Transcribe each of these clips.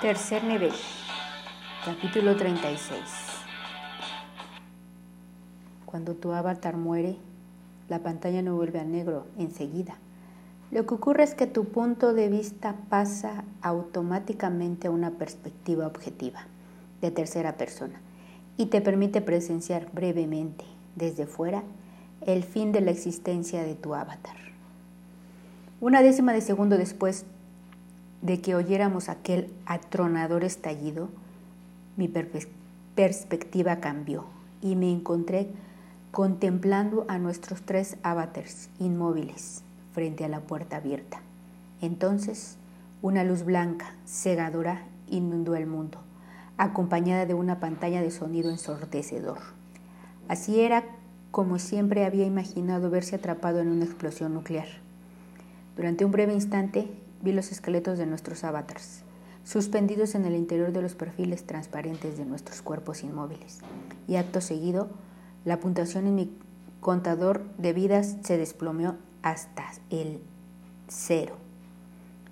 Tercer nivel, capítulo 36. Cuando tu avatar muere, la pantalla no vuelve a negro enseguida. Lo que ocurre es que tu punto de vista pasa automáticamente a una perspectiva objetiva, de tercera persona, y te permite presenciar brevemente, desde fuera, el fin de la existencia de tu avatar. Una décima de segundo después de que oyéramos aquel atronador estallido, mi perspectiva cambió y me encontré contemplando a nuestros tres avatars inmóviles frente a la puerta abierta. Entonces, una luz blanca, cegadora, inundó el mundo, acompañada de una pantalla de sonido ensordecedor. Así era como siempre había imaginado verse atrapado en una explosión nuclear. Durante un breve instante vi los esqueletos de nuestros avatars, suspendidos en el interior de los perfiles transparentes de nuestros cuerpos inmóviles, y acto seguido, la puntuación en mi contador de vidas se desplomeó hasta el cero.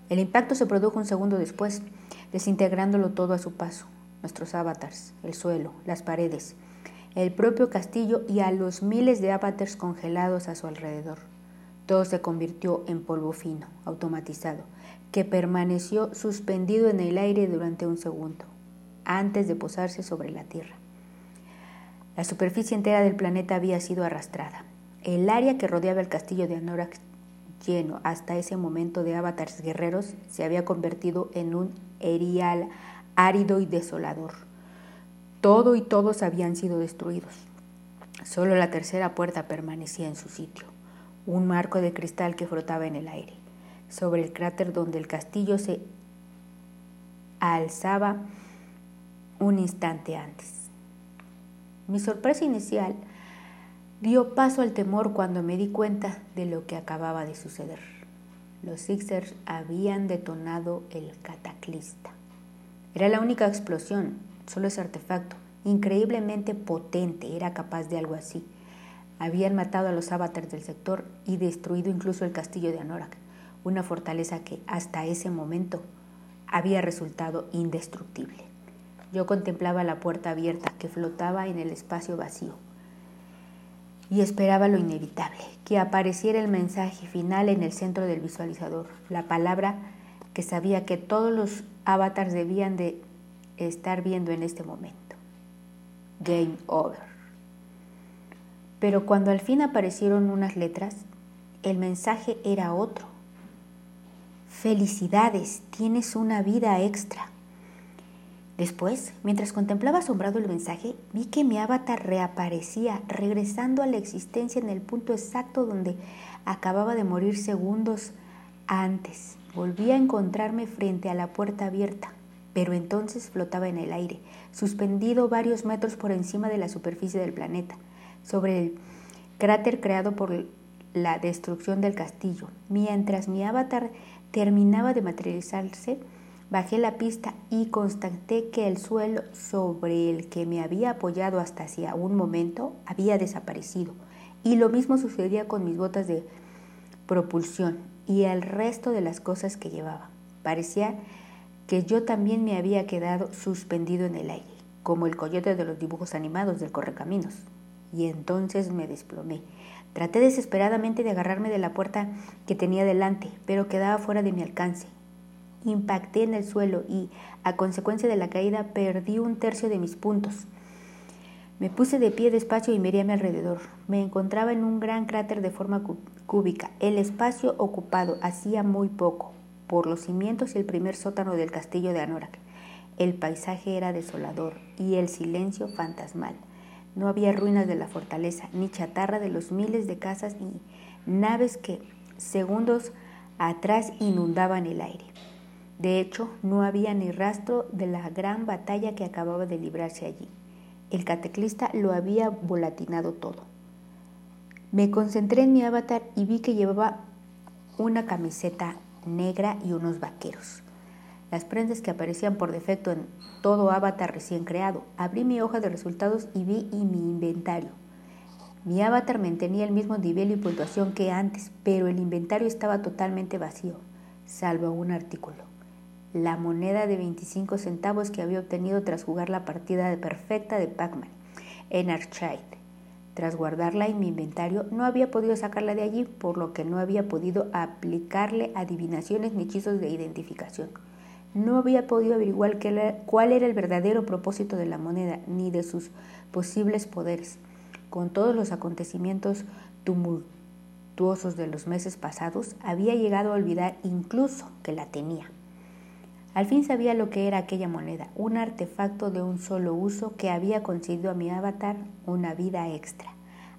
El impacto se produjo un segundo después, desintegrándolo todo a su paso, nuestros avatars, el suelo, las paredes, el propio castillo y a los miles de avatars congelados a su alrededor. Todo se convirtió en polvo fino, automatizado, que permaneció suspendido en el aire durante un segundo, antes de posarse sobre la Tierra. La superficie entera del planeta había sido arrastrada. El área que rodeaba el castillo de Anorak, lleno hasta ese momento de avatars guerreros, se había convertido en un erial árido y desolador. Todo y todos habían sido destruidos. Solo la tercera puerta permanecía en su sitio, un marco de cristal que flotaba en el aire sobre el cráter donde el castillo se alzaba un instante antes. Mi sorpresa inicial dio paso al temor cuando me di cuenta de lo que acababa de suceder. Los Sixers habían detonado el cataclista. Era la única explosión, solo ese artefacto, increíblemente potente, era capaz de algo así. Habían matado a los avatars del sector y destruido incluso el castillo de Anorak una fortaleza que hasta ese momento había resultado indestructible. Yo contemplaba la puerta abierta que flotaba en el espacio vacío y esperaba lo inevitable, que apareciera el mensaje final en el centro del visualizador, la palabra que sabía que todos los avatars debían de estar viendo en este momento. Game over. Pero cuando al fin aparecieron unas letras, el mensaje era otro Felicidades, tienes una vida extra. Después, mientras contemplaba asombrado el mensaje, vi que mi avatar reaparecía, regresando a la existencia en el punto exacto donde acababa de morir segundos antes. Volví a encontrarme frente a la puerta abierta, pero entonces flotaba en el aire, suspendido varios metros por encima de la superficie del planeta, sobre el cráter creado por la destrucción del castillo, mientras mi avatar terminaba de materializarse, bajé la pista y constaté que el suelo sobre el que me había apoyado hasta hacía un momento había desaparecido. Y lo mismo sucedía con mis botas de propulsión y el resto de las cosas que llevaba. Parecía que yo también me había quedado suspendido en el aire, como el coyote de los dibujos animados del correcaminos. Y entonces me desplomé Traté desesperadamente de agarrarme de la puerta que tenía delante, pero quedaba fuera de mi alcance. Impacté en el suelo y, a consecuencia de la caída, perdí un tercio de mis puntos. Me puse de pie despacio y miré a mi alrededor. Me encontraba en un gran cráter de forma cúbica. El espacio ocupado hacía muy poco, por los cimientos y el primer sótano del castillo de Anorak. El paisaje era desolador y el silencio fantasmal. No había ruinas de la fortaleza, ni chatarra de los miles de casas, ni naves que segundos atrás inundaban el aire. De hecho, no había ni rastro de la gran batalla que acababa de librarse allí. El cataclista lo había volatinado todo. Me concentré en mi avatar y vi que llevaba una camiseta negra y unos vaqueros las prendas que aparecían por defecto en todo avatar recién creado. Abrí mi hoja de resultados y vi y mi inventario. Mi avatar mantenía el mismo nivel y puntuación que antes, pero el inventario estaba totalmente vacío, salvo un artículo. la moneda de 25 centavos que había obtenido tras jugar la partida perfecta de Pac-Man en Archide. Tras guardarla en mi inventario, no había podido sacarla de allí, por lo que no había podido aplicarle adivinaciones ni hechizos de identificación. No había podido averiguar cuál era el verdadero propósito de la moneda, ni de sus posibles poderes. Con todos los acontecimientos tumultuosos de los meses pasados, había llegado a olvidar incluso que la tenía. Al fin sabía lo que era aquella moneda, un artefacto de un solo uso que había concedido a mi avatar una vida extra.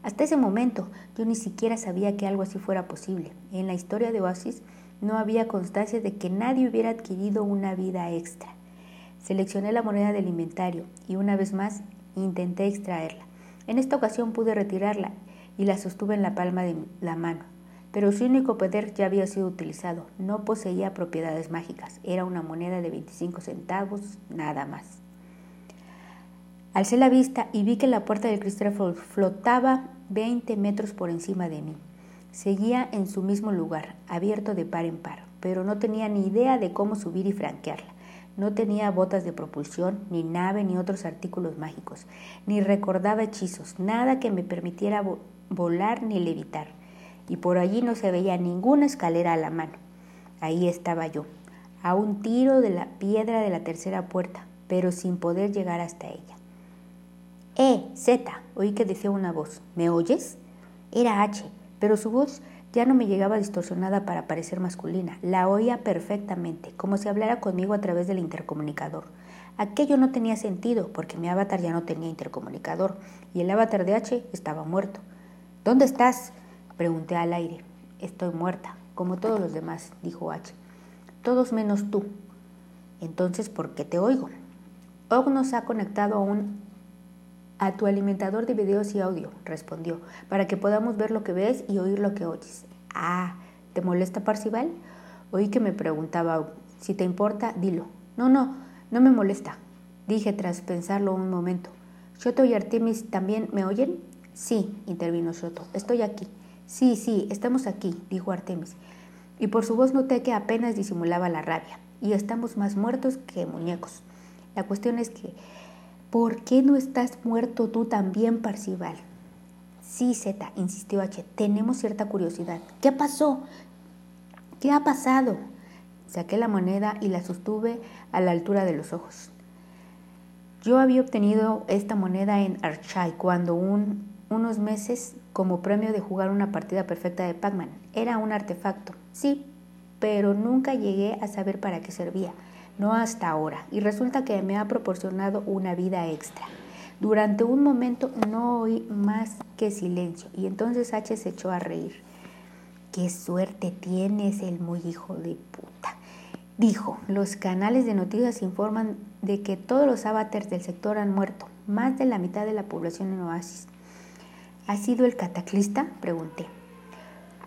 Hasta ese momento yo ni siquiera sabía que algo así fuera posible. En la historia de Oasis no había constancia de que nadie hubiera adquirido una vida extra. Seleccioné la moneda del inventario y una vez más intenté extraerla. En esta ocasión pude retirarla y la sostuve en la palma de la mano pero su único poder ya había sido utilizado. No poseía propiedades mágicas. Era una moneda de 25 centavos, nada más. Alcé la vista y vi que la puerta del cristal flotaba 20 metros por encima de mí. Seguía en su mismo lugar, abierto de par en par, pero no tenía ni idea de cómo subir y franquearla. No tenía botas de propulsión, ni nave, ni otros artículos mágicos, ni recordaba hechizos, nada que me permitiera volar ni levitar y por allí no se veía ninguna escalera a la mano. Ahí estaba yo, a un tiro de la piedra de la tercera puerta, pero sin poder llegar hasta ella. ¡Eh, Z! Oí que decía una voz. ¿Me oyes? Era H, pero su voz ya no me llegaba distorsionada para parecer masculina. La oía perfectamente, como si hablara conmigo a través del intercomunicador. Aquello no tenía sentido, porque mi avatar ya no tenía intercomunicador, y el avatar de H estaba muerto. ¿Dónde estás? Pregunté al aire. Estoy muerta, como todos los demás, dijo H. Todos menos tú. Entonces, ¿por qué te oigo? Og nos ha conectado a un a tu alimentador de videos y audio, respondió, para que podamos ver lo que ves y oír lo que oyes. Ah, ¿te molesta Parcival? Oí que me preguntaba Si te importa, dilo. No, no, no me molesta, dije tras pensarlo un momento. ¿Shoto y Artemis también me oyen? Sí, intervino Shoto, estoy aquí. Sí, sí, estamos aquí, dijo Artemis, y por su voz noté que apenas disimulaba la rabia, y estamos más muertos que muñecos. La cuestión es que, ¿por qué no estás muerto tú también, Parcival? Sí, Z, insistió H, tenemos cierta curiosidad. ¿Qué pasó? ¿Qué ha pasado? Saqué la moneda y la sostuve a la altura de los ojos. Yo había obtenido esta moneda en Archai cuando un unos meses como premio de jugar una partida perfecta de Pac-Man. Era un artefacto, sí, pero nunca llegué a saber para qué servía, no hasta ahora, y resulta que me ha proporcionado una vida extra. Durante un momento no oí más que silencio, y entonces H se echó a reír. Qué suerte tienes, el muy hijo de puta. Dijo, los canales de noticias informan de que todos los avatars del sector han muerto, más de la mitad de la población en Oasis. ¿Ha sido el cataclista? pregunté.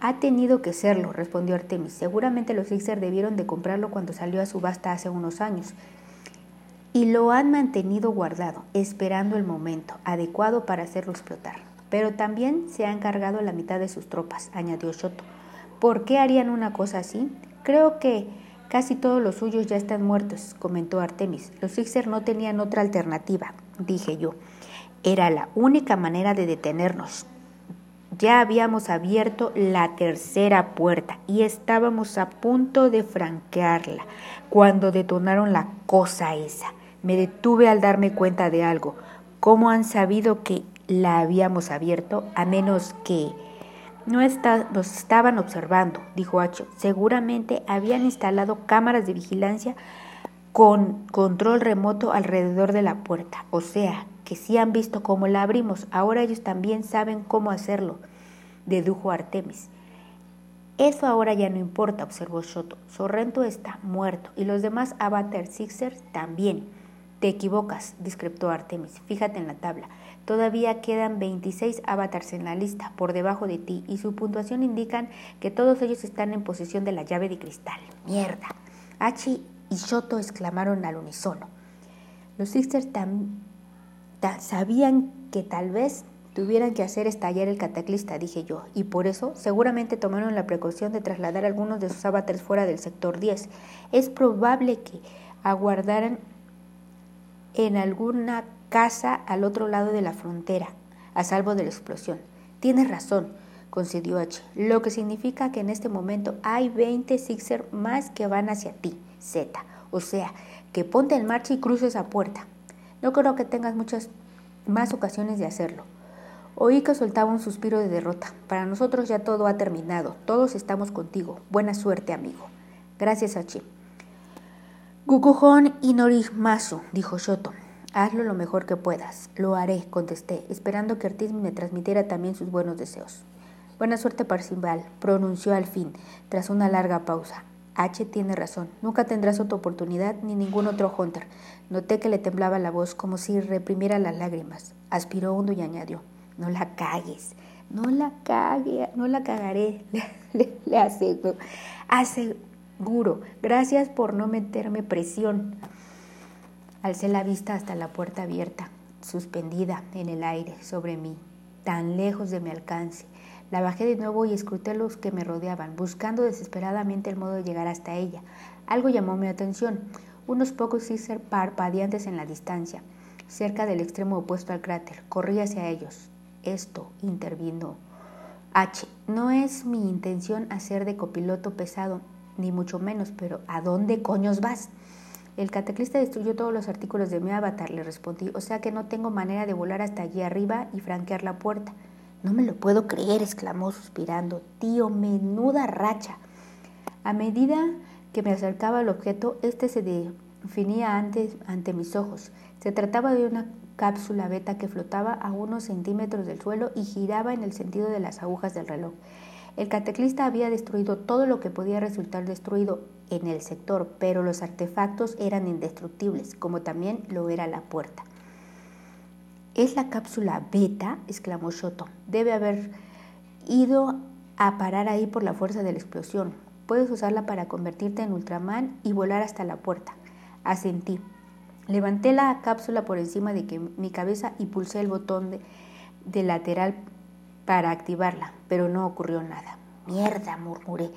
Ha tenido que serlo, respondió Artemis. Seguramente los Sixers debieron de comprarlo cuando salió a subasta hace unos años. Y lo han mantenido guardado, esperando el momento adecuado para hacerlo explotar. Pero también se ha encargado la mitad de sus tropas, añadió Shoto. ¿Por qué harían una cosa así? Creo que casi todos los suyos ya están muertos, comentó Artemis. Los Sixers no tenían otra alternativa, dije yo. Era la única manera de detenernos. Ya habíamos abierto la tercera puerta y estábamos a punto de franquearla cuando detonaron la cosa esa. Me detuve al darme cuenta de algo. ¿Cómo han sabido que la habíamos abierto a menos que... No está, nos estaban observando, dijo Hacho. Seguramente habían instalado cámaras de vigilancia con control remoto alrededor de la puerta. O sea, que sí han visto cómo la abrimos, ahora ellos también saben cómo hacerlo, dedujo Artemis. Eso ahora ya no importa, observó Shoto. Sorrento está muerto y los demás Avatar Sixers también. Te equivocas, discreptó Artemis. Fíjate en la tabla. Todavía quedan 26 avatars en la lista, por debajo de ti, y su puntuación indican que todos ellos están en posesión de la llave de cristal. ¡Mierda! Hachi y Shoto exclamaron al unísono. Los Sixers sabían que tal vez tuvieran que hacer estallar el cataclista, dije yo, y por eso seguramente tomaron la precaución de trasladar algunos de sus avatares fuera del sector 10. Es probable que aguardaran en alguna casa al otro lado de la frontera, a salvo de la explosión. Tienes razón, concedió H, lo que significa que en este momento hay 20 Sixer más que van hacia ti, Z. O sea, que ponte en marcha y cruce esa puerta. No creo que tengas muchas más ocasiones de hacerlo. Oí que soltaba un suspiro de derrota. Para nosotros ya todo ha terminado. Todos estamos contigo. Buena suerte, amigo. Gracias, Hachi. Gukujon y Norimasu, dijo Shoto. Hazlo lo mejor que puedas. Lo haré, contesté, esperando que Artis me transmitiera también sus buenos deseos. Buena suerte, Parcival, pronunció al fin, tras una larga pausa. H tiene razón. Nunca tendrás otra oportunidad ni ningún otro Hunter. Noté que le temblaba la voz como si reprimiera las lágrimas. Aspiró hondo y añadió: No la cagues. No la cague, no la cagaré, le, le aseguro. Aseguro. Gracias por no meterme presión. Alcé la vista hasta la puerta abierta, suspendida en el aire sobre mí, tan lejos de mi alcance. La bajé de nuevo y escruté los que me rodeaban, buscando desesperadamente el modo de llegar hasta ella. Algo llamó mi atención, unos pocos ser parpadeantes en la distancia, cerca del extremo opuesto al cráter. Corrí hacia ellos. Esto intervino. H. No es mi intención hacer de copiloto pesado, ni mucho menos, pero ¿a dónde coños vas? El cataclista destruyó todos los artículos de mi avatar, le respondí, o sea que no tengo manera de volar hasta allí arriba y franquear la puerta. No me lo puedo creer, exclamó suspirando. Tío, menuda racha. A medida que me acercaba al objeto, este se definía antes ante mis ojos. Se trataba de una cápsula beta que flotaba a unos centímetros del suelo y giraba en el sentido de las agujas del reloj. El cataclista había destruido todo lo que podía resultar destruido en el sector, pero los artefactos eran indestructibles, como también lo era la puerta. ¿Es la cápsula beta? exclamó Shoto. Debe haber ido a parar ahí por la fuerza de la explosión. Puedes usarla para convertirte en Ultraman y volar hasta la puerta. Asentí. Levanté la cápsula por encima de mi cabeza y pulsé el botón de lateral para activarla, pero no ocurrió nada. Mierda, murmuré,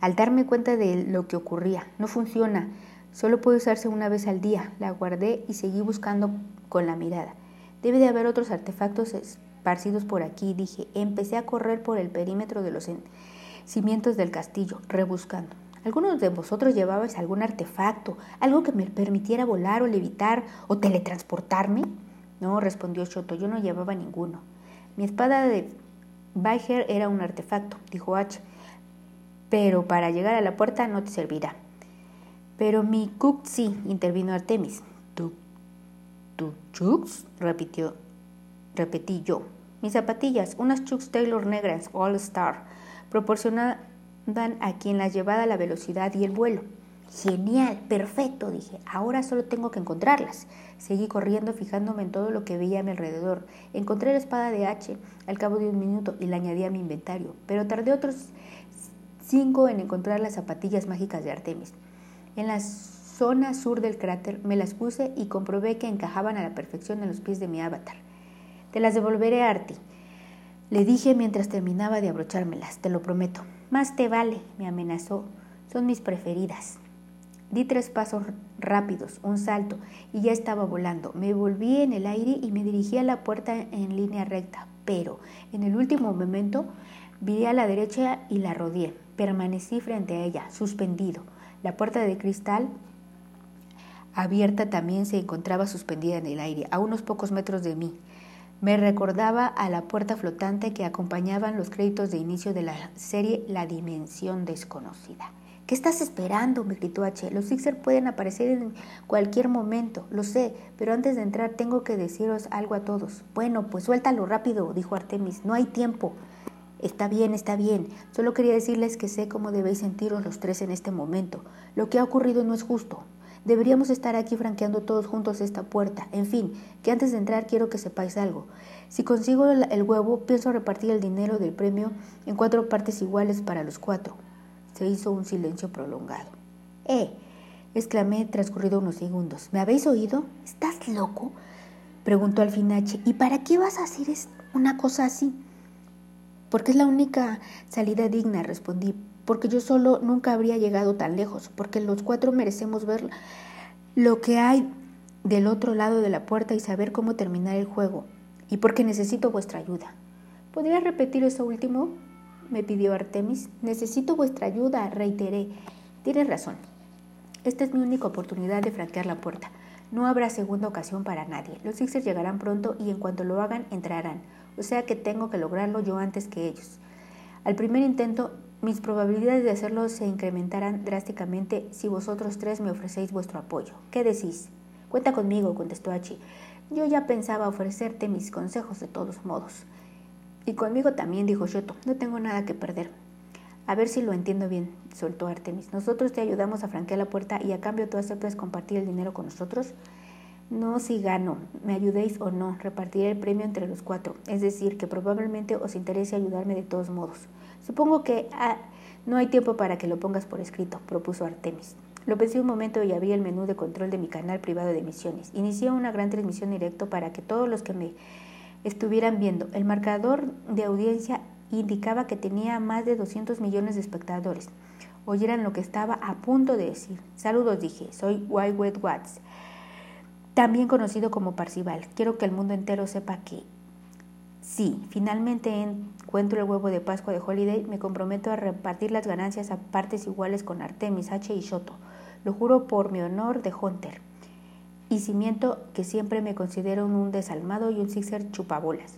al darme cuenta de lo que ocurría. No funciona. Solo puede usarse una vez al día. La guardé y seguí buscando con la mirada. Debe de haber otros artefactos esparcidos por aquí, dije. Empecé a correr por el perímetro de los cimientos del castillo, rebuscando. ¿Algunos de vosotros llevabais algún artefacto, algo que me permitiera volar o levitar o teletransportarme? No, respondió Shoto, yo no llevaba ninguno. Mi espada de Baiger era un artefacto, dijo H, pero para llegar a la puerta no te servirá. Pero mi Cook sí, intervino Artemis. ¿Tu chucks? repitió, repetí yo. Mis zapatillas, unas chucks Taylor negras, All Star, proporcionaban a quien las llevaba la velocidad y el vuelo. Genial, perfecto, dije. Ahora solo tengo que encontrarlas. Seguí corriendo fijándome en todo lo que veía a mi alrededor. Encontré la espada de H al cabo de un minuto y la añadí a mi inventario, pero tardé otros cinco en encontrar las zapatillas mágicas de Artemis. En las zona sur del cráter, me las puse y comprobé que encajaban a la perfección en los pies de mi avatar. Te las devolveré a Arti. Le dije mientras terminaba de abrochármelas, te lo prometo. Más te vale, me amenazó. Son mis preferidas. Di tres pasos rápidos, un salto, y ya estaba volando. Me volví en el aire y me dirigí a la puerta en línea recta, pero en el último momento vi a la derecha y la rodeé. Permanecí frente a ella, suspendido. La puerta de cristal abierta también se encontraba suspendida en el aire, a unos pocos metros de mí. Me recordaba a la puerta flotante que acompañaban los créditos de inicio de la serie La Dimensión Desconocida. ¿Qué estás esperando? me gritó H. Los Sixer pueden aparecer en cualquier momento, lo sé, pero antes de entrar tengo que deciros algo a todos. Bueno, pues suéltalo rápido, dijo Artemis, no hay tiempo. Está bien, está bien. Solo quería decirles que sé cómo debéis sentiros los tres en este momento. Lo que ha ocurrido no es justo. Deberíamos estar aquí franqueando todos juntos esta puerta. En fin, que antes de entrar quiero que sepáis algo. Si consigo el huevo, pienso repartir el dinero del premio en cuatro partes iguales para los cuatro. Se hizo un silencio prolongado. ¡Eh! exclamé transcurrido unos segundos. ¿Me habéis oído? ¿Estás loco? Preguntó al fin H. ¿Y para qué vas a hacer una cosa así? Porque es la única salida digna, respondí. Porque yo solo nunca habría llegado tan lejos. Porque los cuatro merecemos ver lo que hay del otro lado de la puerta y saber cómo terminar el juego. Y porque necesito vuestra ayuda. ¿Podría repetir eso último? me pidió Artemis. Necesito vuestra ayuda, reiteré. Tienes razón. Esta es mi única oportunidad de franquear la puerta. No habrá segunda ocasión para nadie. Los Sixers llegarán pronto y en cuanto lo hagan entrarán. O sea que tengo que lograrlo yo antes que ellos. Al primer intento, mis probabilidades de hacerlo se incrementarán drásticamente si vosotros tres me ofrecéis vuestro apoyo. ¿Qué decís? Cuenta conmigo, contestó Hachi. Yo ya pensaba ofrecerte mis consejos de todos modos. Y conmigo también, dijo Shoto. No tengo nada que perder. A ver si lo entiendo bien, soltó Artemis. Nosotros te ayudamos a franquear la puerta y a cambio tú aceptas compartir el dinero con nosotros. No si gano, me ayudéis o no, repartiré el premio entre los cuatro. Es decir, que probablemente os interese ayudarme de todos modos. Supongo que ah, no hay tiempo para que lo pongas por escrito, propuso Artemis. Lo pensé un momento y abrí el menú de control de mi canal privado de emisiones. Inicié una gran transmisión directo para que todos los que me estuvieran viendo. El marcador de audiencia indicaba que tenía más de 200 millones de espectadores. Oyeran lo que estaba a punto de decir. Saludos, dije. Soy White Watts, también conocido como Parcival. Quiero que el mundo entero sepa que sí, finalmente encuentro el huevo de Pascua de Holiday, me comprometo a repartir las ganancias a partes iguales con Artemis, H y Shoto. Lo juro por mi honor de Hunter. Y cimiento que siempre me considero un desalmado y un sixer chupabolas.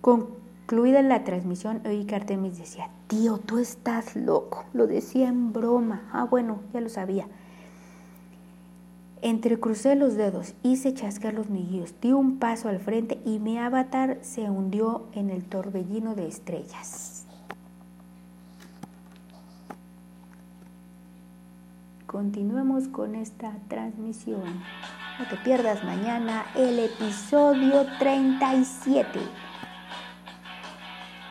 Con Incluida en la transmisión, oí que Artemis decía, tío, tú estás loco. Lo decía en broma. Ah, bueno, ya lo sabía. Entrecrucé los dedos, hice chascar los niguillos, di un paso al frente y mi avatar se hundió en el torbellino de estrellas. Continuemos con esta transmisión. No te pierdas mañana el episodio 37.